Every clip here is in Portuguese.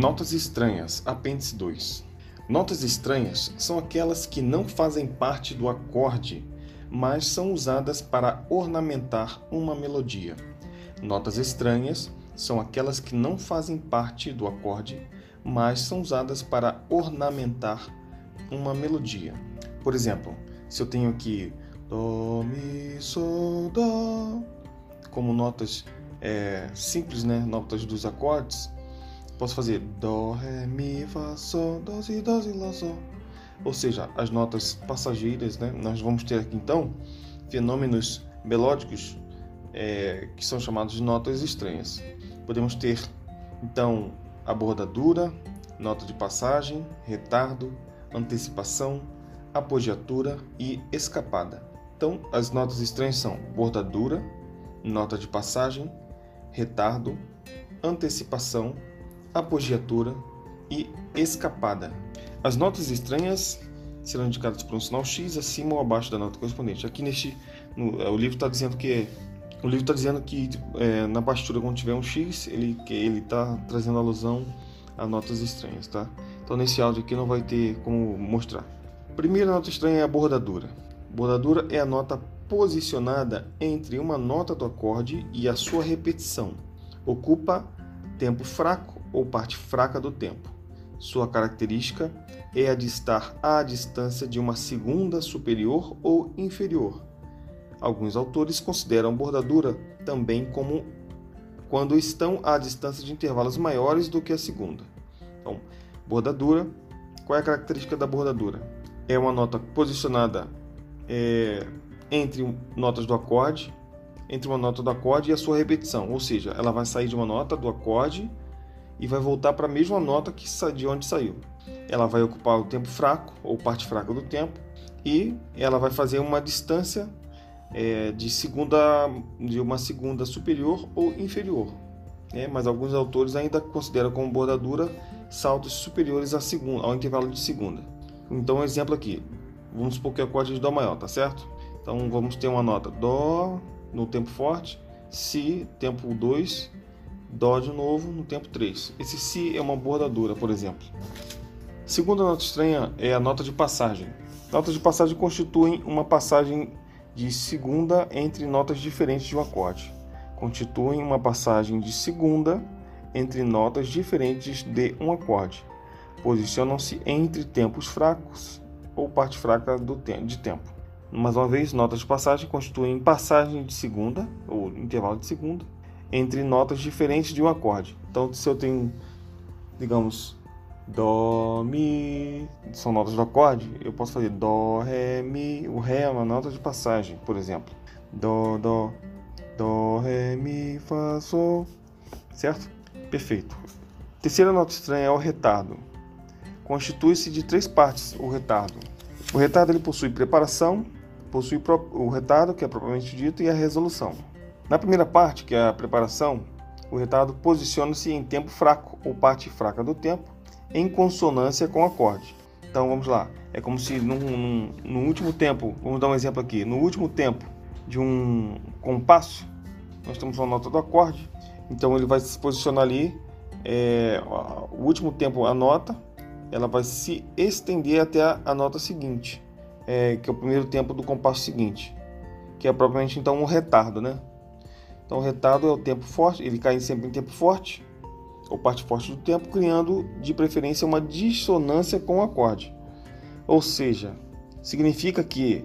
Notas estranhas, apêndice 2. Notas estranhas são aquelas que não fazem parte do acorde, mas são usadas para ornamentar uma melodia. Notas estranhas são aquelas que não fazem parte do acorde, mas são usadas para ornamentar uma melodia. Por exemplo, se eu tenho aqui Dó, Mi, Sol, Dó, como notas é, simples, né? notas dos acordes, posso fazer Dó, Ré, Mi, Fá, Sol, Dó, Si, Dó, Si, Lá, Sol. Ou seja, as notas passageiras, né? Nós vamos ter aqui então fenômenos melódicos é, que são chamados de notas estranhas. Podemos ter então a bordadura, nota de passagem, retardo, antecipação, apogiatura e escapada. Então, as notas estranhas são bordadura, nota de passagem, retardo, antecipação, apogiatura e escapada. As notas estranhas serão indicadas por um sinal X acima ou abaixo da nota correspondente. Aqui neste, no, é, o livro está dizendo que o livro está dizendo que é, na partitura quando tiver um X ele ele está trazendo alusão a notas estranhas, tá? Então nesse áudio aqui não vai ter como mostrar. Primeira nota estranha é a bordadura. Bordadura é a nota posicionada entre uma nota do acorde e a sua repetição. Ocupa tempo fraco ou parte fraca do tempo. Sua característica é a de estar à distância de uma segunda superior ou inferior. Alguns autores consideram bordadura também como quando estão à distância de intervalos maiores do que a segunda. Então, bordadura, qual é a característica da bordadura? É uma nota posicionada é, entre notas do acorde, entre uma nota do acorde e a sua repetição, ou seja, ela vai sair de uma nota do acorde e vai voltar para a mesma nota que de onde saiu. Ela vai ocupar o tempo fraco ou parte fraca do tempo e ela vai fazer uma distância é, de segunda de uma segunda superior ou inferior. É, mas alguns autores ainda consideram como bordadura saltos superiores a segunda, ao intervalo de segunda. Então, um exemplo aqui. Vamos supor que é o acorde de Dó maior, tá certo? Então, vamos ter uma nota Dó no tempo forte, Si, tempo 2, Dó de novo no tempo 3. Esse Si é uma bordadura, por exemplo. Segunda nota estranha é a nota de passagem. Notas de passagem constituem uma passagem de segunda entre notas diferentes de um acorde. Constituem uma passagem de segunda entre notas diferentes de um acorde. Posicionam-se entre tempos fracos ou parte fraca do te de tempo. Mais uma vez, notas de passagem constituem passagem de segunda ou intervalo de segunda entre notas diferentes de um acorde. Então, se eu tenho, digamos, Dó, Mi, são notas do acorde, eu posso fazer Dó, Ré, Mi. O Ré é uma nota de passagem, por exemplo. Dó, Dó, Dó, Ré, Mi, Fá, Sol. Certo? Perfeito. Terceira nota estranha é o retardo. Constitui-se de três partes o retardo. O retardo ele possui preparação, possui o retardo, que é propriamente dito, e a resolução. Na primeira parte, que é a preparação, o retardo posiciona-se em tempo fraco ou parte fraca do tempo, em consonância com o acorde. Então vamos lá, é como se no, no, no último tempo, vamos dar um exemplo aqui, no último tempo de um compasso, nós temos uma nota do acorde, então ele vai se posicionar ali, é, o último tempo a nota, ela vai se estender até a, a nota seguinte, é, que é o primeiro tempo do compasso seguinte, que é propriamente então um retardo, né? Então, o retardo é o tempo forte, ele cai sempre em tempo forte, ou parte forte do tempo, criando de preferência uma dissonância com o acorde. Ou seja, significa que,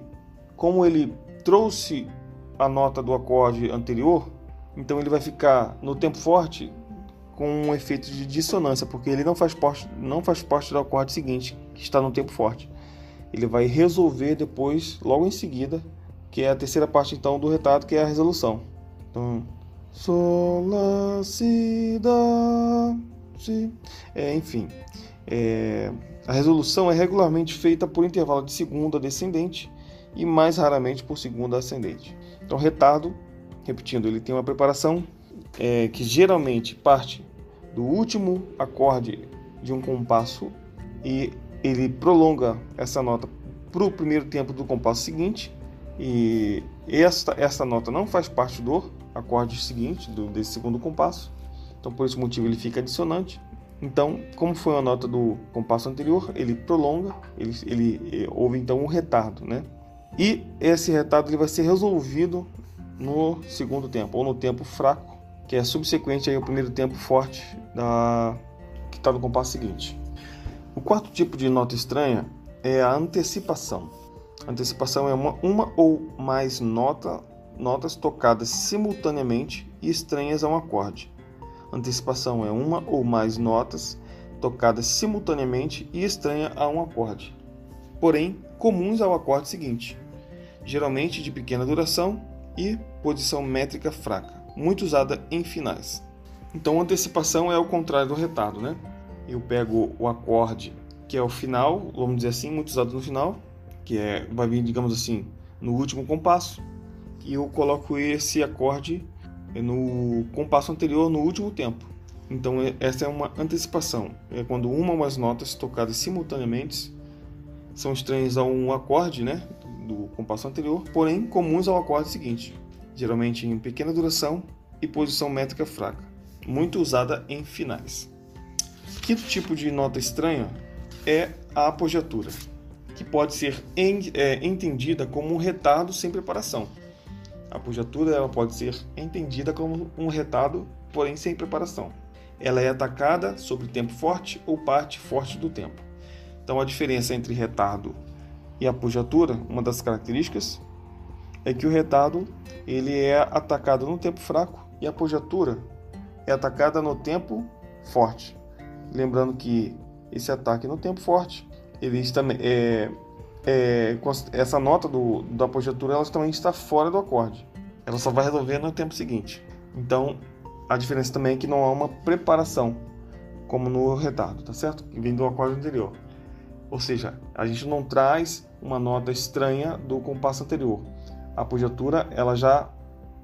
como ele trouxe a nota do acorde anterior, então ele vai ficar no tempo forte com um efeito de dissonância, porque ele não faz parte, não faz parte do acorde seguinte, que está no tempo forte. Ele vai resolver depois, logo em seguida, que é a terceira parte então do retardo, que é a resolução. Então, Sol, Lá, Si, Dó, Si. É, enfim, é, a resolução é regularmente feita por intervalo de segunda descendente e mais raramente por segunda ascendente. Então, retardo, repetindo, ele tem uma preparação é, que geralmente parte do último acorde de um compasso e ele prolonga essa nota para o primeiro tempo do compasso seguinte e esta, essa nota não faz parte do acorde seguinte do, desse segundo compasso. Então, por esse motivo, ele fica dissonante. Então, como foi uma nota do compasso anterior, ele prolonga, ele, ele, ele houve então um retardo, né? E esse retardo ele vai ser resolvido no segundo tempo, ou no tempo fraco, que é subsequente ao primeiro tempo forte da, que está no compasso seguinte. O quarto tipo de nota estranha é a antecipação. A antecipação é uma, uma ou mais nota, notas tocadas simultaneamente e estranhas a um acorde. Antecipação é uma ou mais notas tocadas simultaneamente e estranha a um acorde, porém comuns ao acorde seguinte, geralmente de pequena duração e posição métrica fraca, muito usada em finais. Então, antecipação é o contrário do retardo, né? Eu pego o acorde que é o final, vamos dizer assim, muito usado no final, que é vai vir, digamos assim, no último compasso, e eu coloco esse acorde no compasso anterior no último tempo. Então essa é uma antecipação. É quando uma ou mais notas tocadas simultaneamente são estranhas a um acorde, né, do compasso anterior, porém comuns ao acorde seguinte, geralmente em pequena duração e posição métrica fraca, muito usada em finais. Quinto tipo de nota estranha é a apogiatura, que pode ser é, entendida como um retardo sem preparação. A apogiatura ela pode ser entendida como um retardo, porém sem preparação. Ela é atacada sobre tempo forte ou parte forte do tempo. Então a diferença entre retardo e apogiatura, uma das características é que o retardo ele é atacado no tempo fraco e a apogiatura é atacada no tempo forte. Lembrando que esse ataque no tempo forte, ele também é, é, essa nota do, da apogiatura ela também está fora do acorde. Ela só vai resolver no tempo seguinte. Então, a diferença também é que não há uma preparação, como no retardo, tá certo? Que vem do acorde anterior. Ou seja, a gente não traz uma nota estranha do compasso anterior. A apogiatura, ela já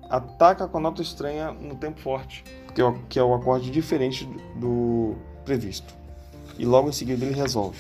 ataca com a nota estranha no tempo forte, que é o, que é o acorde diferente do previsto. E logo em seguida ele resolve.